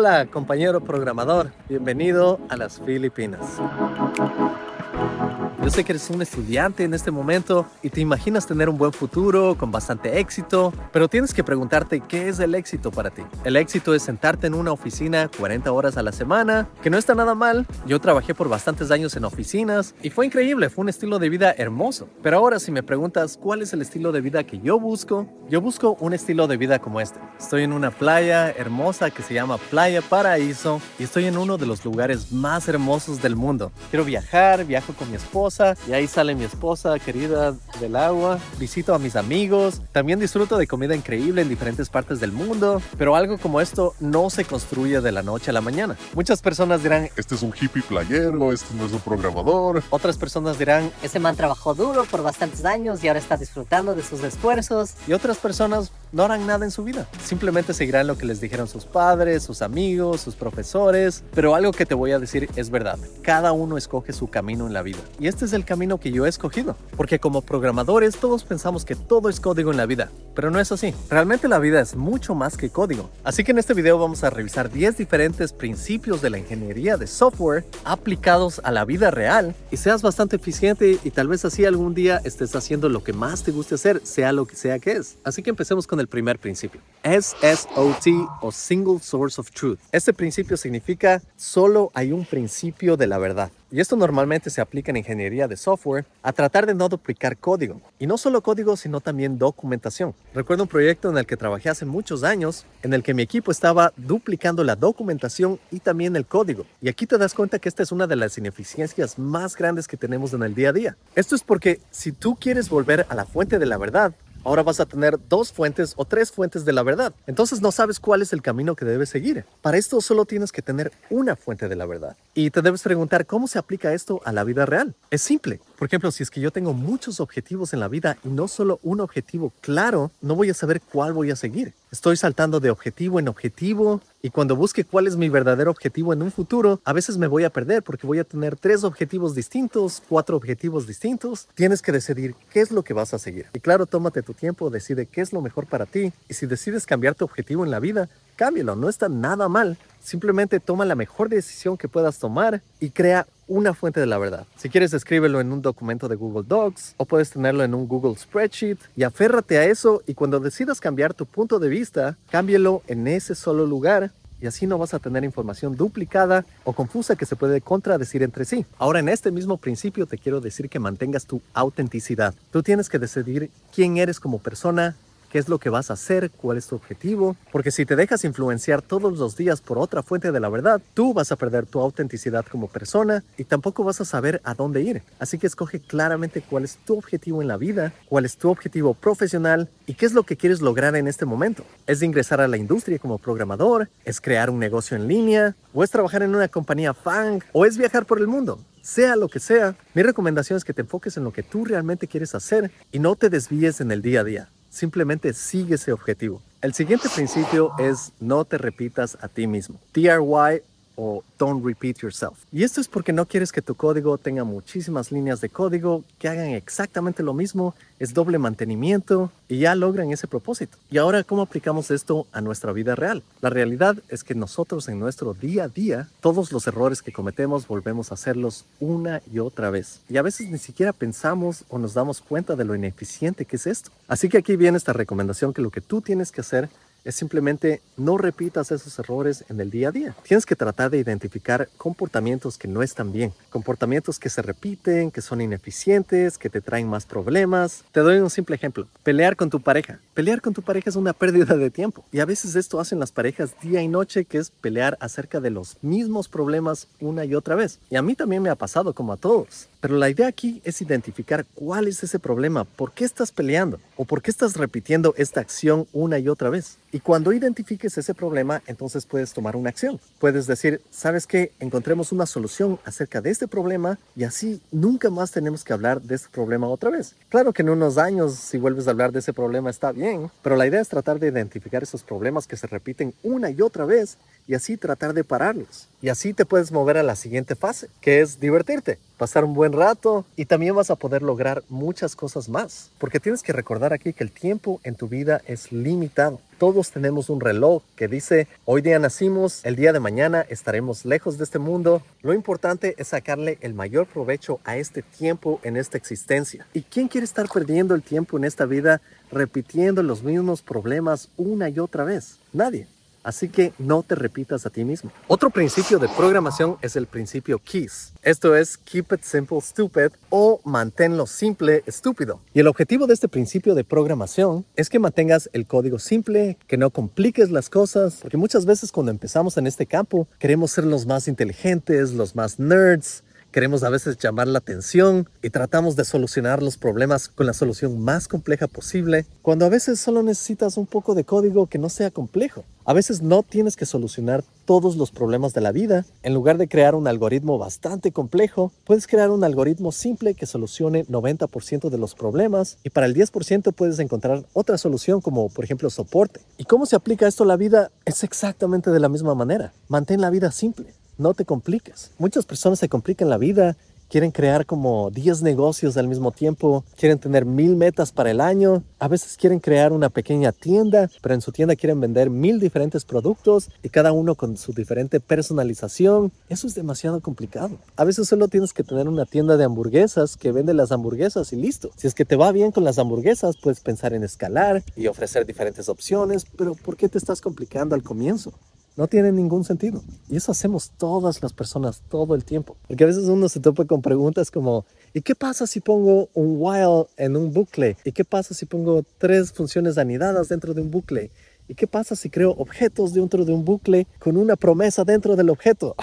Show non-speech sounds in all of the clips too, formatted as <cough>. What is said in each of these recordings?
Hola, compañero programador. Bienvenido a las Filipinas. Yo sé que eres un estudiante en este momento y te imaginas tener un buen futuro con bastante éxito, pero tienes que preguntarte qué es el éxito para ti. El éxito es sentarte en una oficina 40 horas a la semana, que no está nada mal. Yo trabajé por bastantes años en oficinas y fue increíble, fue un estilo de vida hermoso. Pero ahora si me preguntas cuál es el estilo de vida que yo busco, yo busco un estilo de vida como este. Estoy en una playa hermosa que se llama Playa Paraíso y estoy en uno de los lugares más hermosos del mundo. Quiero viajar, viajo con mi esposa y ahí sale mi esposa querida del agua. Visito a mis amigos. También disfruto de comida increíble en diferentes partes del mundo. Pero algo como esto no se construye de la noche a la mañana. Muchas personas dirán, este es un hippie playero, este no es un programador. Otras personas dirán, ese man trabajó duro por bastantes años y ahora está disfrutando de sus esfuerzos. Y otras personas no harán nada en su vida. Simplemente seguirán lo que les dijeron sus padres, sus amigos, sus profesores. Pero algo que te voy a decir es verdad. Cada uno escoge su camino en la vida. Y este es el camino que yo he escogido. Porque como programadores todos pensamos que todo es código en la vida. Pero no es así. Realmente la vida es mucho más que código. Así que en este video vamos a revisar 10 diferentes principios de la ingeniería de software aplicados a la vida real y seas bastante eficiente y tal vez así algún día estés haciendo lo que más te guste hacer, sea lo que sea que es. Así que empecemos con el primer principio. SSOT o Single Source of Truth. Este principio significa solo hay un principio de la verdad. Y esto normalmente se aplica en ingeniería de software a tratar de no duplicar código. Y no solo código, sino también documentación. Recuerdo un proyecto en el que trabajé hace muchos años, en el que mi equipo estaba duplicando la documentación y también el código. Y aquí te das cuenta que esta es una de las ineficiencias más grandes que tenemos en el día a día. Esto es porque si tú quieres volver a la fuente de la verdad, Ahora vas a tener dos fuentes o tres fuentes de la verdad. Entonces no sabes cuál es el camino que debes seguir. Para esto solo tienes que tener una fuente de la verdad. Y te debes preguntar cómo se aplica esto a la vida real. Es simple. Por ejemplo, si es que yo tengo muchos objetivos en la vida y no solo un objetivo claro, no voy a saber cuál voy a seguir. Estoy saltando de objetivo en objetivo y cuando busque cuál es mi verdadero objetivo en un futuro, a veces me voy a perder porque voy a tener tres objetivos distintos, cuatro objetivos distintos. Tienes que decidir qué es lo que vas a seguir. Y claro, tómate tu tiempo, decide qué es lo mejor para ti. Y si decides cambiar tu objetivo en la vida, cámbialo, no está nada mal. Simplemente toma la mejor decisión que puedas tomar y crea una fuente de la verdad. Si quieres, escríbelo en un documento de Google Docs o puedes tenerlo en un Google Spreadsheet y aférrate a eso y cuando decidas cambiar tu punto de vista, cámbielo en ese solo lugar y así no vas a tener información duplicada o confusa que se puede contradecir entre sí. Ahora en este mismo principio te quiero decir que mantengas tu autenticidad. Tú tienes que decidir quién eres como persona, qué es lo que vas a hacer, cuál es tu objetivo, porque si te dejas influenciar todos los días por otra fuente de la verdad, tú vas a perder tu autenticidad como persona y tampoco vas a saber a dónde ir. Así que escoge claramente cuál es tu objetivo en la vida, cuál es tu objetivo profesional y qué es lo que quieres lograr en este momento. ¿Es ingresar a la industria como programador? ¿Es crear un negocio en línea? ¿O es trabajar en una compañía FANG? ¿O es viajar por el mundo? sea lo que sea, mi recomendación es que te enfoques en lo que tú realmente quieres hacer y no te desvíes en el día a día. Simplemente sigue ese objetivo. El siguiente principio es no te repitas a ti mismo. TRY o don't repeat yourself. Y esto es porque no quieres que tu código tenga muchísimas líneas de código que hagan exactamente lo mismo, es doble mantenimiento y ya logran ese propósito. Y ahora, ¿cómo aplicamos esto a nuestra vida real? La realidad es que nosotros en nuestro día a día, todos los errores que cometemos volvemos a hacerlos una y otra vez. Y a veces ni siquiera pensamos o nos damos cuenta de lo ineficiente que es esto. Así que aquí viene esta recomendación que lo que tú tienes que hacer es simplemente no repitas esos errores en el día a día. Tienes que tratar de identificar comportamientos que no están bien, comportamientos que se repiten, que son ineficientes, que te traen más problemas. Te doy un simple ejemplo. Pelear con tu pareja. Pelear con tu pareja es una pérdida de tiempo. Y a veces esto hacen las parejas día y noche, que es pelear acerca de los mismos problemas una y otra vez. Y a mí también me ha pasado como a todos. Pero la idea aquí es identificar cuál es ese problema, por qué estás peleando o por qué estás repitiendo esta acción una y otra vez. Y cuando identifiques ese problema, entonces puedes tomar una acción. Puedes decir, ¿sabes qué? Encontremos una solución acerca de este problema y así nunca más tenemos que hablar de este problema otra vez. Claro que en unos años, si vuelves a hablar de ese problema, está bien, pero la idea es tratar de identificar esos problemas que se repiten una y otra vez y así tratar de pararlos. Y así te puedes mover a la siguiente fase, que es divertirte, pasar un buen rato y también vas a poder lograr muchas cosas más. Porque tienes que recordar aquí que el tiempo en tu vida es limitado. Todos tenemos un reloj que dice, hoy día nacimos, el día de mañana estaremos lejos de este mundo. Lo importante es sacarle el mayor provecho a este tiempo en esta existencia. ¿Y quién quiere estar perdiendo el tiempo en esta vida repitiendo los mismos problemas una y otra vez? Nadie. Así que no te repitas a ti mismo. Otro principio de programación es el principio KEYS. Esto es Keep It Simple Stupid o manténlo simple estúpido. Y el objetivo de este principio de programación es que mantengas el código simple, que no compliques las cosas, porque muchas veces cuando empezamos en este campo queremos ser los más inteligentes, los más nerds, queremos a veces llamar la atención y tratamos de solucionar los problemas con la solución más compleja posible, cuando a veces solo necesitas un poco de código que no sea complejo. A veces no tienes que solucionar todos los problemas de la vida. En lugar de crear un algoritmo bastante complejo, puedes crear un algoritmo simple que solucione 90% de los problemas y para el 10% puedes encontrar otra solución como por ejemplo soporte. ¿Y cómo se aplica esto a la vida? Es exactamente de la misma manera. Mantén la vida simple no te compliques. Muchas personas se complican la vida, quieren crear como 10 negocios al mismo tiempo, quieren tener mil metas para el año, a veces quieren crear una pequeña tienda, pero en su tienda quieren vender mil diferentes productos y cada uno con su diferente personalización. Eso es demasiado complicado. A veces solo tienes que tener una tienda de hamburguesas que vende las hamburguesas y listo. Si es que te va bien con las hamburguesas, puedes pensar en escalar y ofrecer diferentes opciones, pero ¿por qué te estás complicando al comienzo? No tiene ningún sentido. Y eso hacemos todas las personas todo el tiempo. Porque a veces uno se topa con preguntas como, ¿y qué pasa si pongo un while en un bucle? ¿Y qué pasa si pongo tres funciones anidadas dentro de un bucle? ¿Y qué pasa si creo objetos dentro de un bucle con una promesa dentro del objeto?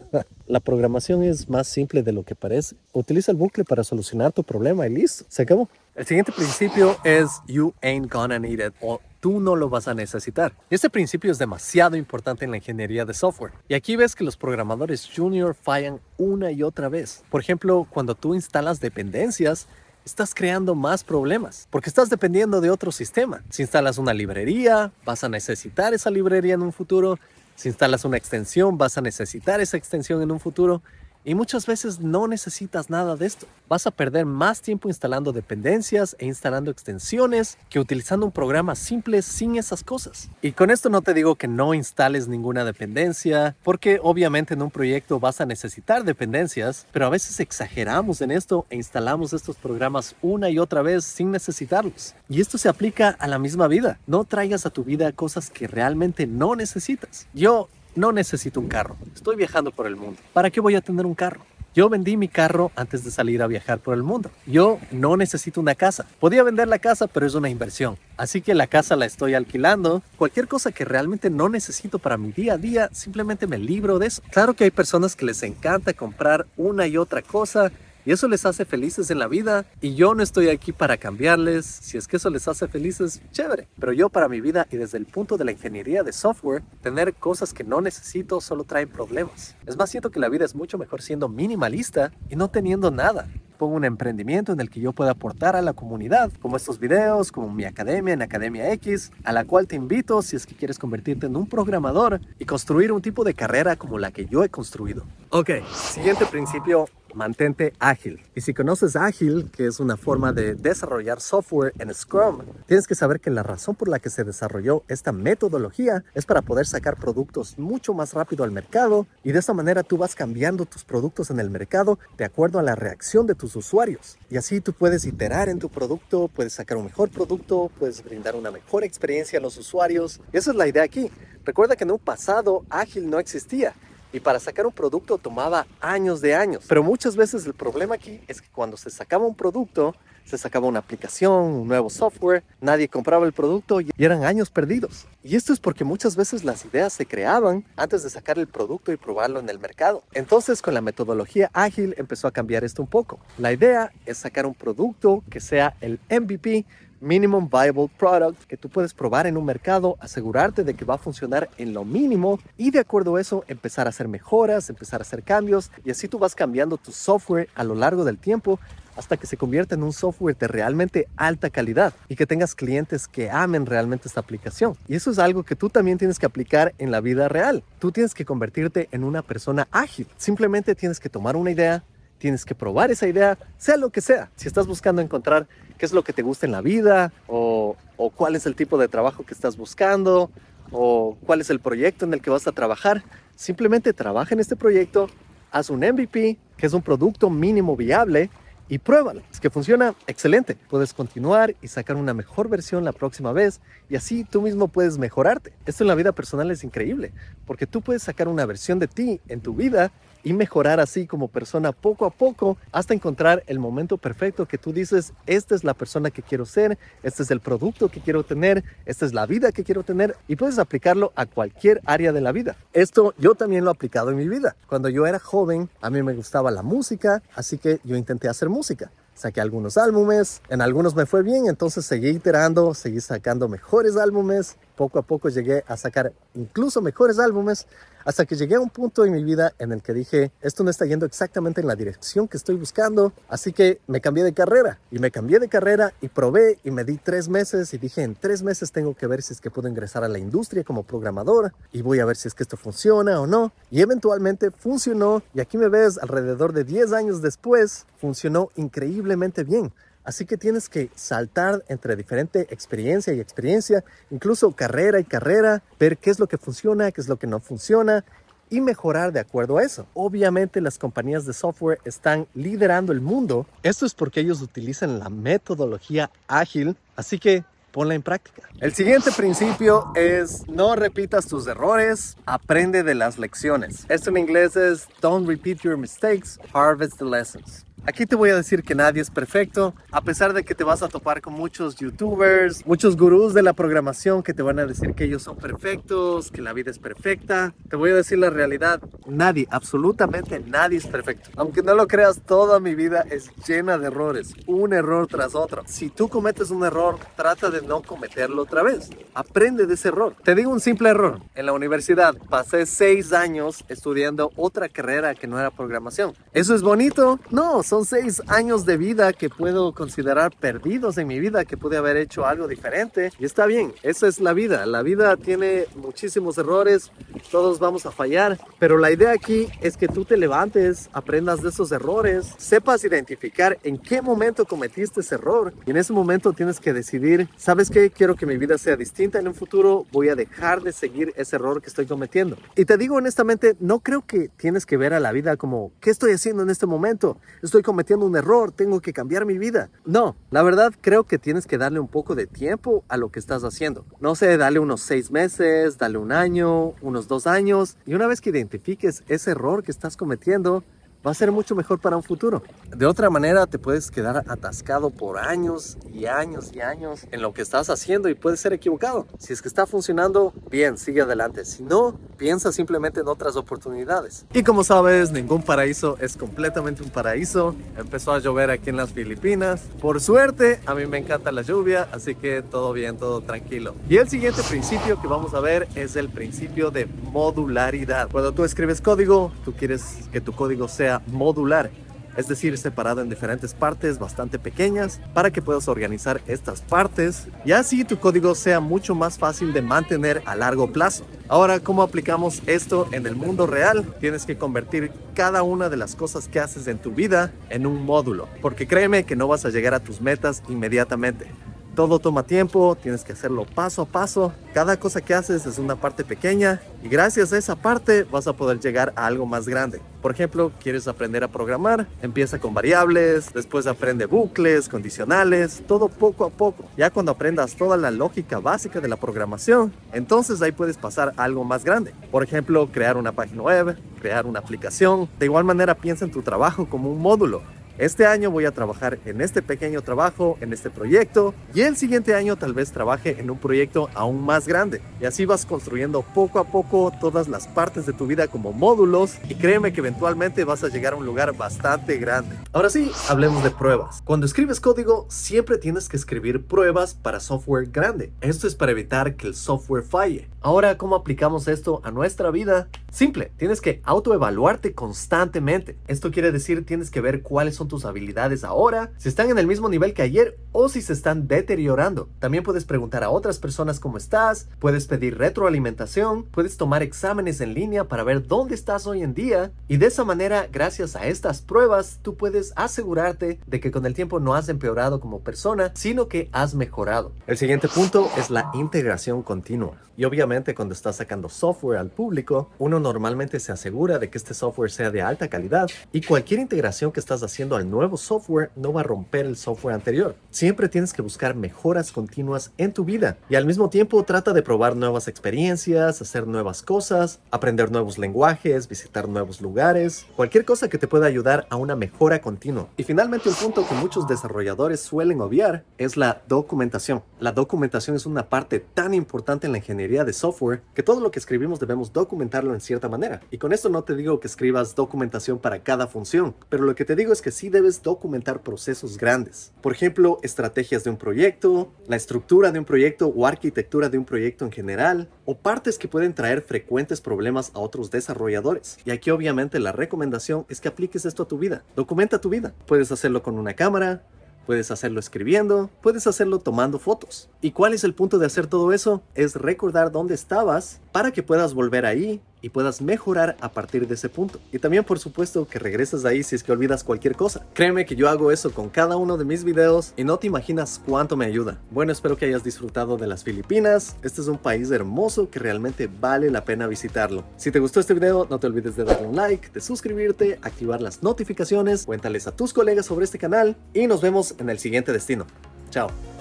<laughs> La programación es más simple de lo que parece. Utiliza el bucle para solucionar tu problema y listo, se acabó. El siguiente principio es you ain't gonna need it o tú no lo vas a necesitar. Este principio es demasiado importante en la ingeniería de software. Y aquí ves que los programadores junior fallan una y otra vez. Por ejemplo, cuando tú instalas dependencias, estás creando más problemas porque estás dependiendo de otro sistema. Si instalas una librería, vas a necesitar esa librería en un futuro. Si instalas una extensión, vas a necesitar esa extensión en un futuro. Y muchas veces no necesitas nada de esto. Vas a perder más tiempo instalando dependencias e instalando extensiones que utilizando un programa simple sin esas cosas. Y con esto no te digo que no instales ninguna dependencia, porque obviamente en un proyecto vas a necesitar dependencias, pero a veces exageramos en esto e instalamos estos programas una y otra vez sin necesitarlos. Y esto se aplica a la misma vida. No traigas a tu vida cosas que realmente no necesitas. Yo no necesito un carro. Estoy viajando por el mundo. ¿Para qué voy a tener un carro? Yo vendí mi carro antes de salir a viajar por el mundo. Yo no necesito una casa. Podía vender la casa, pero es una inversión. Así que la casa la estoy alquilando. Cualquier cosa que realmente no necesito para mi día a día, simplemente me libro de eso. Claro que hay personas que les encanta comprar una y otra cosa y eso les hace felices en la vida y yo no estoy aquí para cambiarles. Si es que eso les hace felices, chévere. Pero yo para mi vida y desde el punto de la ingeniería de software, tener cosas que no necesito solo trae problemas. Es más, siento que la vida es mucho mejor siendo minimalista y no teniendo nada pongo un emprendimiento en el que yo pueda aportar a la comunidad, como estos videos, como mi academia en Academia X, a la cual te invito si es que quieres convertirte en un programador y construir un tipo de carrera como la que yo he construido. Ok, siguiente principio, mantente ágil. Y si conoces ágil, que es una forma de desarrollar software en Scrum, tienes que saber que la razón por la que se desarrolló esta metodología es para poder sacar productos mucho más rápido al mercado y de esa manera tú vas cambiando tus productos en el mercado de acuerdo a la reacción de tus usuarios. Y así tú puedes iterar en tu producto, puedes sacar un mejor producto, puedes brindar una mejor experiencia a los usuarios. Y esa es la idea aquí. Recuerda que en un pasado ágil no existía y para sacar un producto tomaba años de años. Pero muchas veces el problema aquí es que cuando se sacaba un producto, se sacaba una aplicación, un nuevo software, nadie compraba el producto y eran años perdidos. Y esto es porque muchas veces las ideas se creaban antes de sacar el producto y probarlo en el mercado. Entonces con la metodología ágil empezó a cambiar esto un poco. La idea es sacar un producto que sea el MVP Minimum Viable Product que tú puedes probar en un mercado, asegurarte de que va a funcionar en lo mínimo y de acuerdo a eso empezar a hacer mejoras, empezar a hacer cambios y así tú vas cambiando tu software a lo largo del tiempo hasta que se convierta en un software de realmente alta calidad y que tengas clientes que amen realmente esta aplicación. Y eso es algo que tú también tienes que aplicar en la vida real. Tú tienes que convertirte en una persona ágil. Simplemente tienes que tomar una idea, tienes que probar esa idea, sea lo que sea. Si estás buscando encontrar qué es lo que te gusta en la vida o, cuál es el tipo de trabajo que estás buscando o cuál es el proyecto en el que vas a trabajar, simplemente trabaja en este proyecto, haz un MVP, que es un producto mínimo viable, y pruébalo. Es que funciona excelente. Puedes continuar y sacar una mejor versión la próxima vez y así tú mismo puedes mejorarte. Esto en la vida personal es increíble porque tú puedes sacar una versión de ti en tu vida y mejorar así como persona poco a poco hasta encontrar el momento perfecto que tú dices, esta es la persona que quiero ser, este es el producto que quiero tener, esta es la vida que quiero tener y puedes aplicarlo a cualquier área de la vida. Esto yo también lo he aplicado en mi vida. Cuando yo era joven, a mí me gustaba la música, así que yo intenté hacer música saqué algunos álbumes, en algunos me fue bien, entonces seguí iterando, seguí sacando mejores álbumes, poco a poco llegué a sacar incluso mejores álbumes, hasta que llegué a un punto en mi vida en el que dije, esto no está yendo exactamente en la dirección que estoy buscando, así que me cambié de carrera, y me cambié de carrera y probé y me di tres meses y dije, en tres meses tengo que ver si es que puedo ingresar a la industria como programador y voy a ver si es que esto funciona o no, y eventualmente funcionó, y aquí me ves alrededor de 10 años después, funcionó increíblemente bien. Así que tienes que saltar entre diferente experiencia y experiencia, incluso carrera y carrera, ver qué es lo que funciona, qué es lo que no funciona y mejorar de acuerdo a eso. Obviamente las compañías de software están liderando el mundo. Esto es porque ellos utilizan la metodología ágil, así que ponla en práctica. El siguiente principio es no repitas tus errores, aprende de las lecciones. Esto en inglés es don't repeat your mistakes, harvest the lessons. Aquí te voy a decir que nadie es perfecto, a pesar de que te vas a topar con muchos youtubers, muchos gurús de la programación que te van a decir que ellos son perfectos, que la vida es perfecta. Te voy a decir la realidad, nadie, absolutamente nadie es perfecto. Aunque no lo creas, toda mi vida es llena de errores, un error tras otro. Si tú cometes un error, trata de no cometerlo otra vez. Aprende de ese error. Te digo un simple error. En la universidad pasé seis años estudiando otra carrera que no era programación. ¿Eso es bonito? No, son seis años de vida que puedo considerar perdidos en mi vida, que pude haber hecho algo diferente. Y está bien, esa es la vida. La vida tiene muchísimos errores, todos vamos a fallar. Pero la idea aquí es que tú te levantes, aprendas de esos errores, sepas identificar en qué momento cometiste ese error. Y en ese momento tienes que decidir, ¿sabes qué? Quiero que mi vida sea distinta en un futuro, voy a dejar de seguir ese error que estoy cometiendo. Y te digo honestamente, no creo que tienes que ver a la vida como, ¿qué estoy haciendo en este momento? Estoy cometiendo un error, tengo que cambiar mi vida. No, la verdad creo que tienes que darle un poco de tiempo a lo que estás haciendo. No sé, dale unos seis meses, dale un año, unos dos años, y una vez que identifiques ese error que estás cometiendo, va a ser mucho mejor para un futuro. De otra manera, te puedes quedar atascado por años y años y años en lo que estás haciendo y puedes ser equivocado. Si es que está funcionando, bien, sigue adelante. Si no, piensa simplemente en otras oportunidades. Y como sabes, ningún paraíso es completamente un paraíso. Empezó a llover aquí en las Filipinas. Por suerte, a mí me encanta la lluvia, así que todo bien, todo tranquilo. Y el siguiente principio que vamos a ver es el principio de modularidad. Cuando tú escribes código, tú quieres que tu código sea modular, es decir, separado en diferentes partes bastante pequeñas para que puedas organizar estas partes y así tu código sea mucho más fácil de mantener a largo plazo. Ahora, ¿cómo aplicamos esto en el mundo real? Tienes que convertir cada una de las cosas que haces en tu vida en un módulo, porque créeme que no vas a llegar a tus metas inmediatamente. Todo toma tiempo, tienes que hacerlo paso a paso. Cada cosa que haces es una parte pequeña y gracias a esa parte vas a poder llegar a algo más grande. Por ejemplo, quieres aprender a programar, empieza con variables, después aprende bucles, condicionales, todo poco a poco. Ya cuando aprendas toda la lógica básica de la programación, entonces ahí puedes pasar a algo más grande. Por ejemplo, crear una página web, crear una aplicación. De igual manera piensa en tu trabajo como un módulo este año voy a trabajar en este pequeño trabajo, en este proyecto, y el siguiente año tal vez trabaje en un proyecto aún más grande. Y así vas construyendo poco a poco todas las partes de tu vida como módulos, y créeme que eventualmente vas a llegar a un lugar bastante grande. Ahora sí, hablemos de pruebas. Cuando escribes código, siempre tienes que escribir pruebas para software grande. Esto es para evitar que el software falle. Ahora, ¿cómo aplicamos esto a nuestra vida? Simple, tienes que autoevaluarte constantemente. Esto quiere decir tienes que ver cuáles son tus habilidades ahora, si están en el mismo nivel que ayer o si se están deteriorando. También puedes preguntar a otras personas cómo estás, puedes pedir retroalimentación, puedes tomar exámenes en línea para ver dónde estás hoy en día y de esa manera, gracias a estas pruebas, tú puedes asegurarte de que con el tiempo no has empeorado como persona, sino que has mejorado. El siguiente punto es la integración continua. Y obviamente cuando estás sacando software al público, uno normalmente se asegura de que este software sea de alta calidad y cualquier integración que estás haciendo al nuevo software no va a romper el software anterior. Siempre tienes que buscar mejoras continuas en tu vida y al mismo tiempo trata de probar nuevas experiencias, hacer nuevas cosas, aprender nuevos lenguajes, visitar nuevos lugares, cualquier cosa que te pueda ayudar a una mejora continua. Y finalmente un punto que muchos desarrolladores suelen obviar es la documentación. La documentación es una parte tan importante en la ingeniería de software que todo lo que escribimos debemos documentarlo en cierta manera. Y con esto no te digo que escribas documentación para cada función, pero lo que te digo es que sí debes documentar procesos grandes. Por ejemplo, estrategias de un proyecto, la estructura de un proyecto o arquitectura de un proyecto en general, o partes que pueden traer frecuentes problemas a otros desarrolladores. Y aquí obviamente la recomendación es que apliques esto a tu vida. Documenta tu vida. Puedes hacerlo con una cámara, Puedes hacerlo escribiendo, puedes hacerlo tomando fotos. ¿Y cuál es el punto de hacer todo eso? Es recordar dónde estabas para que puedas volver ahí y puedas mejorar a partir de ese punto. Y también por supuesto que regreses ahí si es que olvidas cualquier cosa. Créeme que yo hago eso con cada uno de mis videos y no te imaginas cuánto me ayuda. Bueno, espero que hayas disfrutado de las Filipinas. Este es un país hermoso que realmente vale la pena visitarlo. Si te gustó este video, no te olvides de darle un like, de suscribirte, activar las notificaciones, cuéntales a tus colegas sobre este canal y nos vemos en el siguiente destino. Chao.